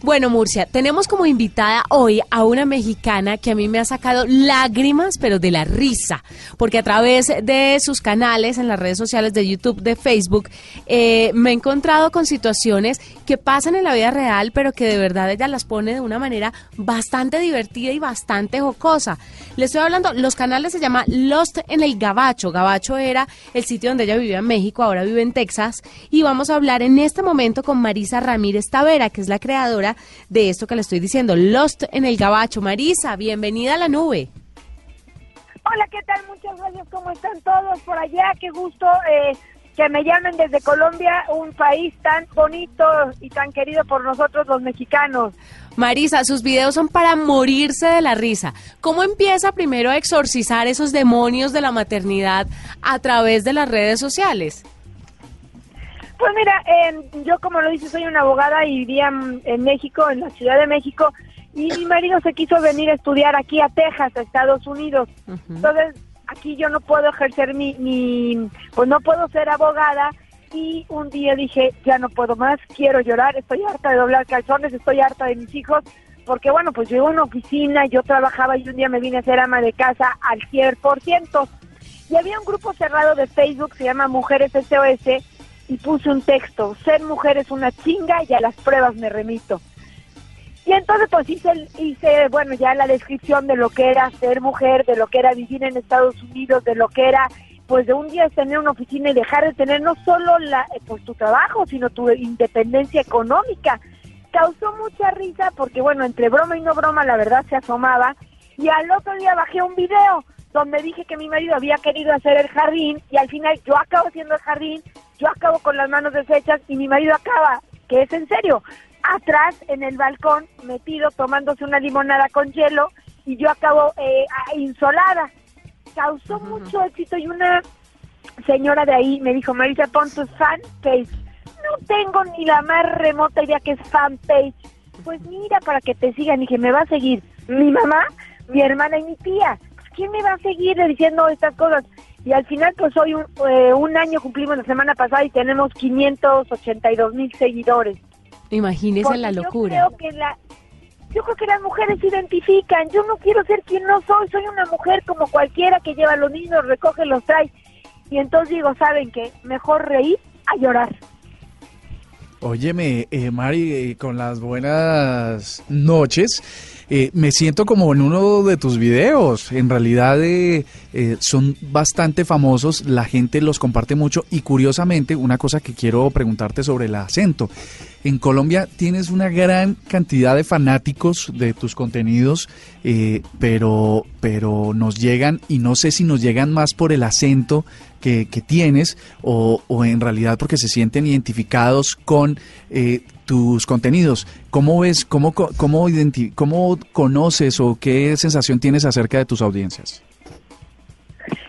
Bueno, Murcia, tenemos como invitada hoy a una mexicana que a mí me ha sacado lágrimas, pero de la risa, porque a través de sus canales en las redes sociales de YouTube, de Facebook, eh, me he encontrado con situaciones que pasan en la vida real, pero que de verdad ella las pone de una manera bastante divertida y bastante jocosa. Le estoy hablando, los canales se llama Lost en el Gabacho. Gabacho era el sitio donde ella vivía en México, ahora vive en Texas, y vamos a hablar en este momento con Marisa Ramírez Tavera, que es la creadora de esto que le estoy diciendo, Lost en el Gabacho. Marisa, bienvenida a la nube. Hola, ¿qué tal? Muchas gracias. ¿Cómo están todos por allá? Qué gusto eh, que me llamen desde Colombia, un país tan bonito y tan querido por nosotros los mexicanos. Marisa, sus videos son para morirse de la risa. ¿Cómo empieza primero a exorcizar esos demonios de la maternidad a través de las redes sociales? Pues mira, eh, yo como lo dice, soy una abogada y vivía en, en México, en la Ciudad de México, y mi marido se quiso venir a estudiar aquí a Texas, a Estados Unidos. Entonces, aquí yo no puedo ejercer mi, mi, pues no puedo ser abogada, y un día dije, ya no puedo más, quiero llorar, estoy harta de doblar calzones, estoy harta de mis hijos, porque bueno, pues yo iba a una oficina, yo trabajaba y un día me vine a ser ama de casa al 100%. Y había un grupo cerrado de Facebook, se llama Mujeres SOS, y puse un texto, ser mujer es una chinga y a las pruebas me remito. Y entonces pues hice, hice, bueno, ya la descripción de lo que era ser mujer, de lo que era vivir en Estados Unidos, de lo que era pues de un día tener una oficina y dejar de tener no solo la, eh, pues tu trabajo, sino tu independencia económica. Causó mucha risa porque bueno, entre broma y no broma la verdad se asomaba y al otro día bajé un video donde dije que mi marido había querido hacer el jardín y al final yo acabo haciendo el jardín, yo acabo con las manos deshechas y mi marido acaba, que es en serio, atrás en el balcón metido tomándose una limonada con hielo y yo acabo eh, insolada. Causó mucho éxito y una señora de ahí me dijo, Marisa, pon tu fanpage. No tengo ni la más remota idea que es fanpage. Pues mira, para que te sigan. Y dije, me va a seguir mi mamá, mi hermana y mi tía. Pues, ¿Quién me va a seguir diciendo estas cosas? Y al final, pues hoy un, eh, un año cumplimos la semana pasada y tenemos 582 mil seguidores. Imagínese Porque la yo locura. creo que la- yo creo que las mujeres se identifican. Yo no quiero ser quien no soy. Soy una mujer como cualquiera que lleva a los niños, recoge, los trae. Y entonces digo, ¿saben qué? Mejor reír a llorar. Óyeme, eh, Mari, eh, con las buenas noches. Eh, me siento como en uno de tus videos. En realidad eh, eh, son bastante famosos, la gente los comparte mucho y curiosamente una cosa que quiero preguntarte sobre el acento. En Colombia tienes una gran cantidad de fanáticos de tus contenidos, eh, pero, pero nos llegan y no sé si nos llegan más por el acento que, que tienes o, o en realidad porque se sienten identificados con eh, tus contenidos. ¿Cómo ves, cómo, cómo, cómo conoces o qué sensación tienes acerca de tus audiencias?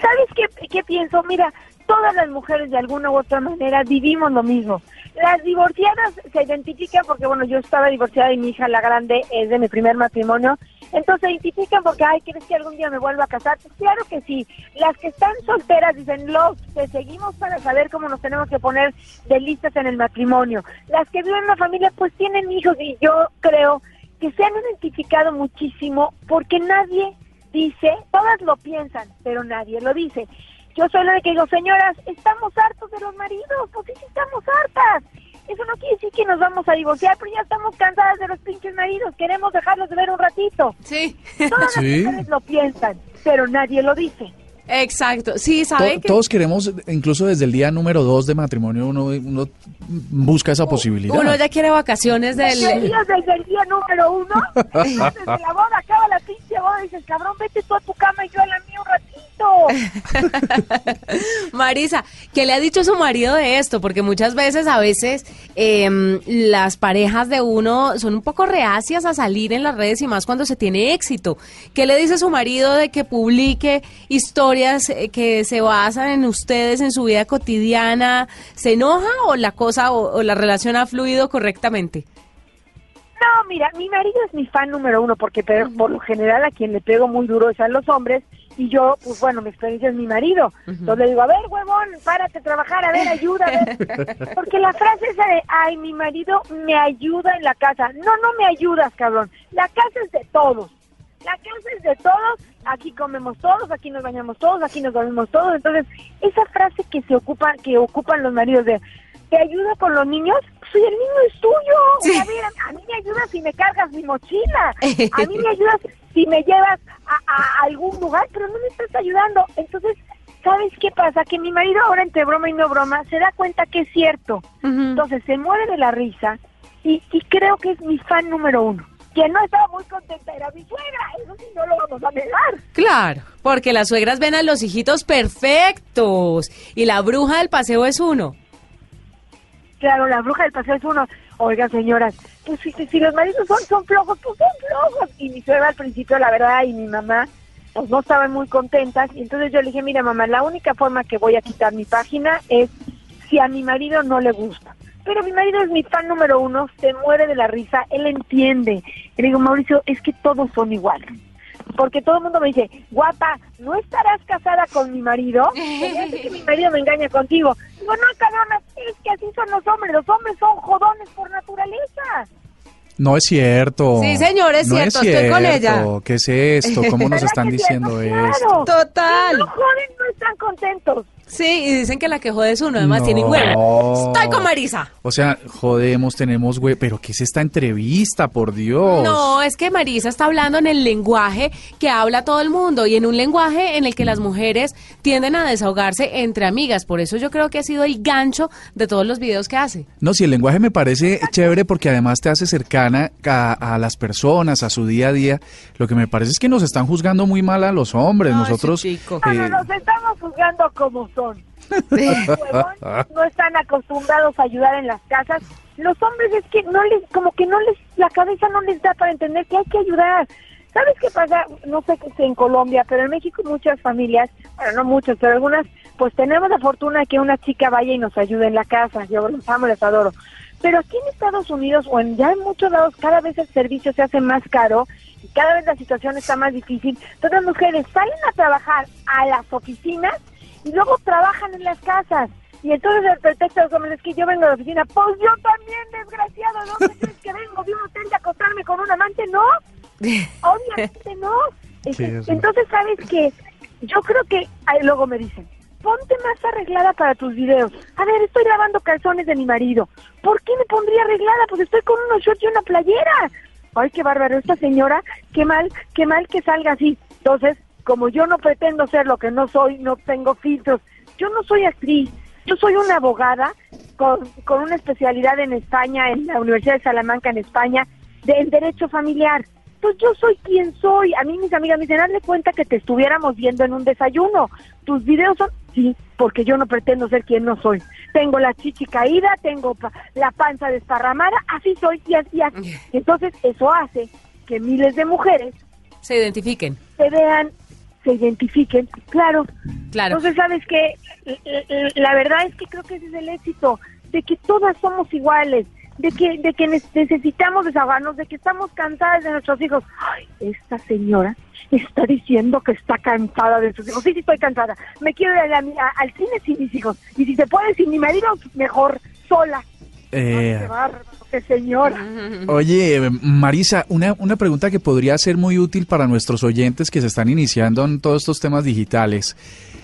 ¿Sabes qué pienso? Mira, todas las mujeres de alguna u otra manera vivimos lo mismo. Las divorciadas se identifican porque, bueno, yo estaba divorciada y mi hija, la grande, es de mi primer matrimonio. Entonces se identifican porque, ay, ¿crees que algún día me vuelva a casar? Pues claro que sí. Las que están solteras dicen, los te seguimos para saber cómo nos tenemos que poner de listas en el matrimonio. Las que viven en una familia, pues tienen hijos y yo creo que se han identificado muchísimo porque nadie dice, todas lo piensan, pero nadie lo dice. Yo soy la de que digo, señoras, estamos hartos de los maridos, pues sí, sí estamos hartas. Eso no quiere decir que nos vamos a divorciar, pero ya estamos cansadas de los pinches maridos, queremos dejarlos de ver un ratito. Sí. Todas Sí. las mujeres lo piensan, pero nadie lo dice. Exacto. Sí, To- ¿sabe que Todos queremos, incluso desde el día número dos de matrimonio, uno, uno busca esa posibilidad. uno ya quiere vacaciones del... Querías desde el día número uno, desde la boda, acaba la pinche boda y dices, cabrón, vete tú a tu cama y yo a la mía. Marisa, ¿qué le ha dicho su marido de esto? Porque muchas veces, a veces, em, las parejas de uno son un poco reacias a salir en las redes y más cuando se tiene éxito. ¿Qué le dice su marido de que publique historias eh, que se basan en ustedes, en su vida cotidiana? ¿Se enoja o la cosa o, o la relación ha fluido correctamente? No, mira, mi marido es mi fan número uno porque pero, por lo general a quien le pego muy duro es a los hombres y yo, pues bueno, mi experiencia es mi marido. Entonces le digo, a ver, huevón, párate a trabajar, a ver, ayuda, a ver. Porque la frase esa de, ay, mi marido me ayuda en la casa. No, no me ayudas, cabrón. La casa es de todos. La casa es de todos. Aquí comemos todos, aquí nos bañamos todos, aquí nos dormimos todos. Entonces, esa frase que se ocupa, que ocupan los maridos de, ¿te ayuda con los niños? Soy el niño es tuyo. Sea, mira, a mí me ayudas si me cargas mi mochila. A mí me ayudas si me llevas a, a algún lugar, pero no me estás ayudando. Entonces, ¿sabes qué pasa? Que mi marido ahora entre broma y no broma se da cuenta que es cierto. Entonces se muere de la risa y, y creo que es mi fan número uno. Quien no estaba muy contenta era mi suegra, eso sí no lo vamos a negar. Claro, porque las suegras ven a los hijitos perfectos y la bruja del paseo es uno. Claro, la bruja del paseo es uno. Oiga, señoras, pues si, los maridos son, son flojos, pues son flojos. Y mi suegra al principio, la verdad, y mi mamá, pues no estaban muy contentas. Y entonces yo le dije, mira, mamá, la única forma que voy a quitar mi página es si a mi marido no le gusta. Pero mi marido es mi fan número uno, se muere de la risa, él entiende. Le digo, Mauricio, es que todos son iguales. Porque todo el mundo me dice, guapa, ¿no estarás casada con mi marido? Que mi marido me engaña contigo. Digo, no, cabrona, es que así son los hombres. Los hombres son jodones por naturaleza. No es cierto. Sí, señor, es No cierto, estoy con ella. ¿Qué es esto? ¿Cómo nos ¿Verdad están diciendo No, esto? claro. Total. Si no joden, no están contentos. Sí, y dicen que la que jode es uno, además No. tiene huevo. Estoy con Marisa. O sea, jodemos, tenemos güey, pero ¿qué es esta entrevista, por Dios? No, es que Marisa está hablando en el lenguaje que habla todo el mundo y en un lenguaje en el que las mujeres tienden a desahogarse entre amigas. Por eso yo creo que ha sido el gancho de todos los videos que hace. No, si el lenguaje me parece chévere porque además te hace cercana a, a las personas, a su día a día. Lo que me parece es que nos están juzgando muy mal a los hombres. Ay, Nosotros. sí, chico. No, no, eh, nos estamos juzgando como son. Huevón, no están acostumbrados a ayudar en las casas. Los hombres es que no les, como que no les, la cabeza no les da para entender que hay que ayudar. ¿Sabes qué pasa? No sé qué en Colombia, pero en México muchas familias, bueno, no muchas, pero algunas, pues tenemos la fortuna de que una chica vaya y nos ayude en la casa. Yo los amo, les adoro. Pero aquí en Estados Unidos o en ya en muchos lados cada vez el servicio se hace más caro y cada vez la situación está más difícil. Entonces las mujeres salen a trabajar a las oficinas y luego trabajan en las casas. Y entonces el pretexto de los hombres es que yo vengo a la oficina. Pues yo también, desgraciado, ¿de dónde crees que vengo? ¿De un hotel de acostarme con un amante? No, obviamente no. Es- Sí, eso. entonces, ¿sabes qué? Yo creo que ay, luego me dicen, ponte más arreglada para tus videos. A ver, estoy lavando calzones de mi marido. ¿Por qué me pondría arreglada? Pues estoy con unos shorts y una playera. Ay, qué bárbaro, esta señora, qué mal, qué mal que salga así. Entonces, como yo no pretendo ser lo que no soy, no tengo filtros. Yo no soy actriz, yo soy una abogada con, con una especialidad en España, en la Universidad de Salamanca, en España, de, en Derecho Familiar. Pues yo soy quien soy. A mí mis amigas me dicen, hazle cuenta que te estuviéramos viendo en un desayuno. Tus videos son... Sí, porque yo no pretendo ser quien no soy. Tengo la chichi caída, tengo pa- la panza desparramada, así soy y así, así. Entonces eso hace que miles de mujeres Se identifiquen. se vean, se identifiquen, claro. Claro. Entonces, ¿sabes qué? L- l- La verdad es que creo que ese es el éxito, de que todas somos iguales, de que, de que ne- necesitamos desahogarnos, de que estamos cansadas de nuestros hijos. Ay, esta señora está diciendo que está cansada de sus hijos. Sí, sí, estoy cansada. Me quiero ir a la- a- al cine sin mis hijos. Y si se puede sin mi marido, mejor sola. eh, Qué qué señora. Oye, Marisa, una, una pregunta que podría ser muy útil para nuestros oyentes que se están iniciando en todos estos temas digitales.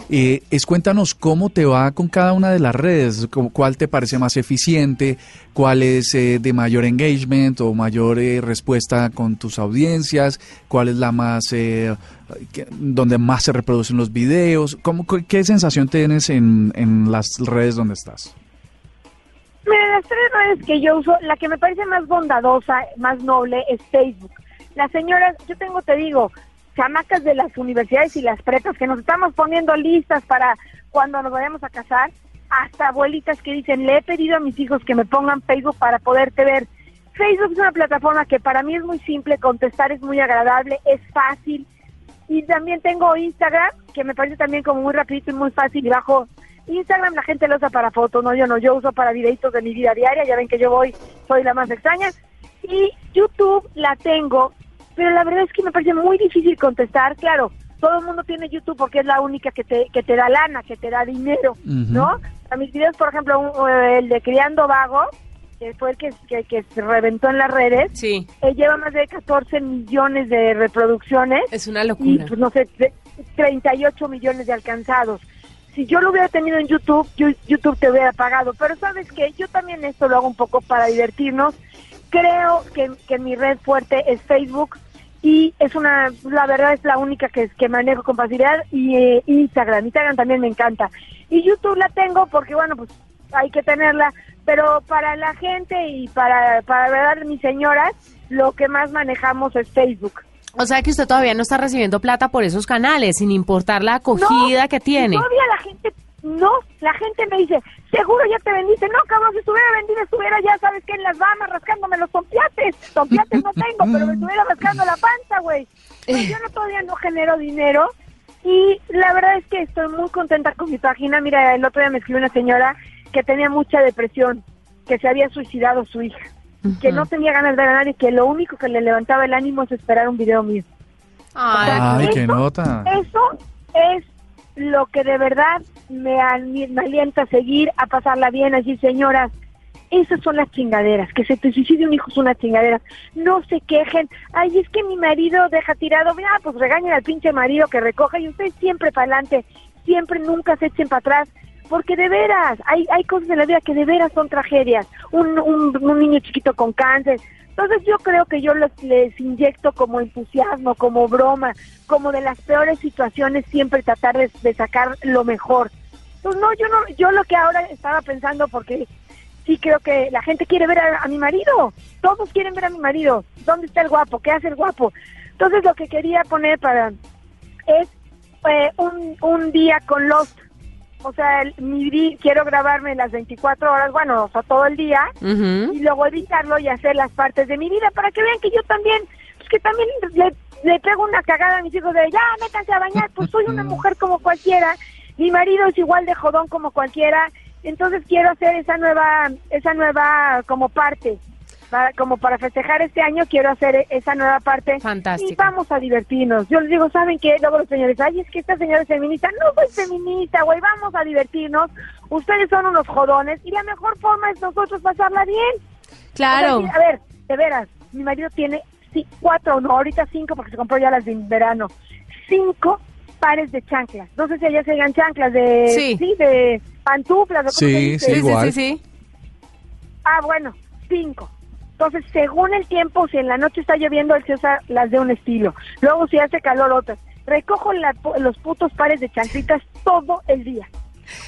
Eh, es cuéntanos cómo te va con cada una de las redes, cu- cuál te parece más eficiente, cuál es eh, de mayor engagement o mayor eh, respuesta con tus audiencias, cuál es la más, eh, donde más se reproducen los videos, ¿Cómo, ¿qué sensación tienes en, en las redes donde estás? Mira, las tres redes que yo uso, la que me parece más bondadosa, más noble, es Facebook. Las señoras, yo tengo, te digo, chamacas de las universidades y las prepas que nos estamos poniendo listas para cuando nos vayamos a casar, hasta abuelitas que dicen, le he pedido a mis hijos que me pongan Facebook para poderte ver. Facebook es una plataforma que para mí es muy simple, contestar es muy agradable, es fácil. Y también tengo Instagram, que me parece también como muy rapidito y muy fácil. Y bajo Instagram la gente lo usa para fotos, no yo no, yo uso para videitos de mi vida diaria, ya ven que yo voy, soy la más extraña. Y YouTube la tengo, pero la verdad es que me parece muy difícil contestar, claro. Todo el mundo tiene YouTube porque es la única que te, que te da lana, que te da dinero, ¿no? A mis videos, por ejemplo, un- el de Criando Vago, que fue el que, que, que se reventó en las redes, Sí, eh, lleva más de 14 millones de reproducciones es una y, locura. pues, no sé, tre- 38 millones de alcanzados. Si yo lo hubiera tenido en YouTube, yo- YouTube te hubiera pagado. Pero sabes que yo también esto lo hago un poco para divertirnos. Creo que, que mi red fuerte es Facebook y es una, la verdad es la única que, que manejo con facilidad y eh, Instagram. Instagram también me encanta. Y YouTube la tengo porque, bueno, pues hay que tenerla, pero para la gente y para, para verdad mis señoras, lo que más manejamos es Facebook. O sea que usted todavía no está recibiendo plata por esos canales, sin importar la acogida No, que tiene. Todavía la gente, no, la gente me dice, seguro ya te vendiste. No, cabrón, si estuviera vendido, estuviera ya, ¿sabes qué? En las Bahamas rascándome los tompiates. Tompiates no tengo, pero me estuviera rascando la panza, güey. Pero yo no, todavía no genero dinero. Y la verdad es que estoy muy contenta con mi página. Mira, el otro día me escribió una señora que tenía mucha depresión, que se había suicidado su hija, que no tenía ganas de ver a nadie, que lo único que le levantaba el ánimo es esperar un video mío. Ay, Ay, qué Eso- nota. Eso es lo que de verdad me, me alienta a seguir, a pasarla bien, a decir, señoras, esas son las chingaderas, que se te suicide un hijo es una chingadera. No se quejen, ay, es que mi marido deja tirado, mira, pues regañen al pinche marido que recoja y ustedes siempre para adelante, siempre nunca se echen para atrás. Porque de veras, hay, hay cosas en la vida que de veras son tragedias. Un, un, niño chiquito con cáncer, entonces yo creo que yo les, les inyecto como entusiasmo, como broma, como de las peores situaciones siempre tratar de, sacar lo mejor. Pues no, yo no, yo lo que ahora estaba pensando porque sí creo que la gente quiere ver a, a mi marido, todos quieren ver a mi marido. ¿Dónde está el guapo? ¿Qué hace el guapo? Entonces lo que quería poner para es eh, un, un día con Lost. O sea, el- mi quiero grabarme las 24 horas, bueno, o sea, todo el día y luego editarlo y hacer las partes de mi vida para que vean que yo también, pues que también le, le pego una cagada a mis hijos de ya, métanse a bañar, pues soy una mujer como cualquiera, mi marido es igual de jodón como cualquiera, entonces quiero hacer esa nueva, esa nueva como parte. Para, como para festejar este año quiero hacer e- esa nueva parte Fantástico. y vamos a divertirnos. Yo les digo, ¿saben qué? Luego los señores, ay, es que esta señora es feminista. No soy feminista, güey, vamos a divertirnos. Ustedes son unos jodones y la mejor forma es nosotros pasarla bien. Claro. O sea, a ver, de veras, mi marido tiene sí, cuatro, no, ahorita cinco porque se compró ya las de verano. Cinco pares de chanclas. No sé si allá se digan chanclas de, Sí. de pantuflas. ¿o cómo Sí, sí, Sí, sí, sí. Ah, bueno, cinco. Entonces, según el tiempo, si en la noche está lloviendo, él se las de un estilo. Luego, si hace calor, otras. Recojo los putos pares de chanclitas todo el día.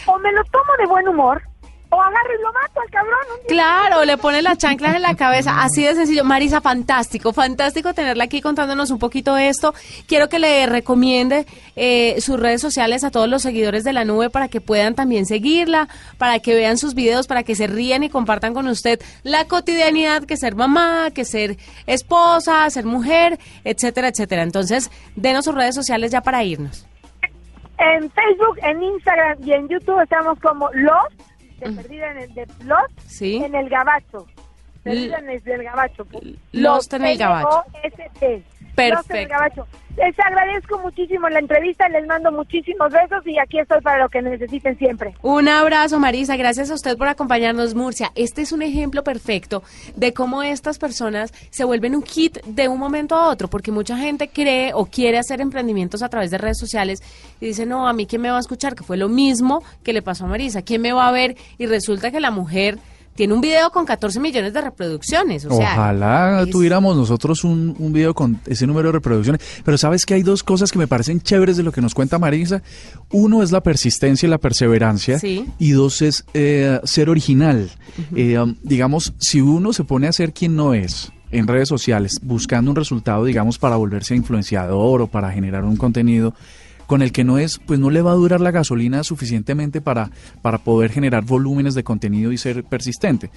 O me lo tomo de buen humor, o agarro y lo mato al cabrón. Claro, le pone las chanclas en la cabeza, así de sencillo. Marisa, fantástico, fantástico tenerla aquí contándonos un poquito esto. Quiero que le recomiende eh, sus redes sociales a todos los seguidores de la nube para que puedan también seguirla, para que vean sus videos, para que se rían y compartan con usted la cotidianidad que ser mamá, que ser esposa, ser mujer, etcétera, etcétera. Entonces, denos sus redes sociales ya para irnos. En Facebook, en Instagram y en YouTube estamos como Los, de perdida en el de Los, Sí. en el Gabacho. Perdida en el del Gabacho. Lost en el Gabacho. Lost en el Perfecto. Gabacho. Les agradezco muchísimo la entrevista, les mando muchísimos besos y aquí estoy para lo que necesiten siempre. Un abrazo, Marisa. Gracias a usted por acompañarnos, Murcia. Este es un ejemplo perfecto de cómo estas personas se vuelven un hit de un momento a otro, porque mucha gente cree o quiere hacer emprendimientos a través de redes sociales y dice, no, a mí quién me va a escuchar, que fue lo mismo que le pasó a Marisa. ¿Quién me va a ver? Y resulta que la mujer tiene un video con 14 millones de reproducciones. O sea, Ojalá es- tuviéramos nosotros un, un video con ese número de reproducciones. Pero sabes que hay dos cosas que me parecen chéveres de lo que nos cuenta Marisa. Uno es la persistencia y la perseverancia. Sí. Y dos es eh, ser original. Eh, um, digamos, si uno se pone a ser quien no es, en redes sociales buscando un resultado, digamos, para volverse influenciador o para generar un contenido con el que no es, pues no le va a durar la gasolina suficientemente para, para poder generar volúmenes de contenido y ser persistente.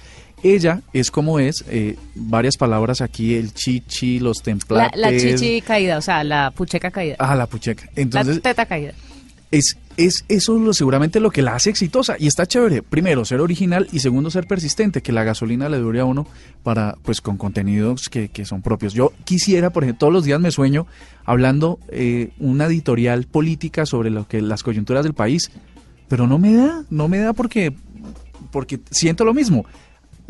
Ella es como es, eh, varias palabras aquí, el chichi, los La, templates. la chichi caída, o sea, la pucheca caída. Ah, la pucheca. Entonces, la teta caída. Es, es eso lo, seguramente lo que la hace exitosa y está chévere. Primero, ser original y segundo, ser persistente, que la gasolina le dure a uno para, pues, con contenidos que, que son propios. Yo quisiera, por ejemplo, todos los días me sueño hablando eh, una editorial política sobre lo que las coyunturas del país, pero no me da, no me da porque, porque siento lo mismo.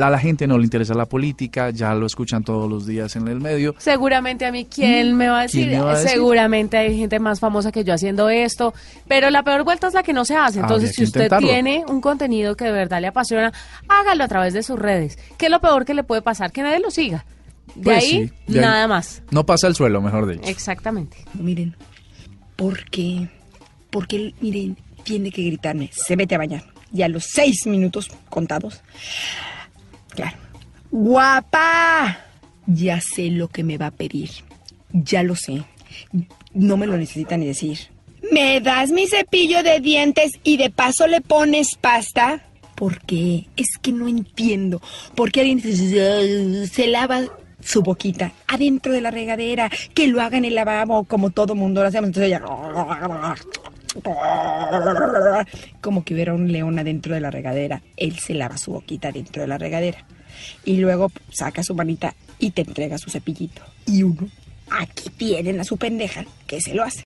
A la gente no le interesa la política, ya lo escuchan todos los días en el medio. Seguramente a mí, ¿quién me va a ¿Quién decir? me va a decir? Seguramente hay gente más famosa que yo haciendo esto, pero la peor vuelta es la que no se hace. Entonces, si usted intentarlo. tiene un contenido que de verdad le apasiona, hágalo a través de sus redes. ¿Qué es lo peor que le puede pasar? Que nadie lo siga. De Pues ahí, sí, de ahí. nada más. No pasa el suelo, mejor dicho. Exactamente. Miren, porque, porque, él, miren, tiene que gritarme, se mete a bañar. Y a los seis minutos contados, claro, guapa, ya sé lo que me va a pedir. Ya lo sé. No me lo necesita ni decir. ¿Me das mi cepillo de dientes y de paso le pones pasta? ¿Por qué? Es que no entiendo. ¿Por qué alguien se, lava su boquita adentro de la regadera? Que lo haga en el lavabo como todo mundo lo hacemos. Entonces ella... Como que hubiera un león adentro de la regadera. Él se lava su boquita dentro de la regadera. Y luego saca su manita y te entrega su cepillito. Y uno, aquí tienen a su pendeja que se lo hace.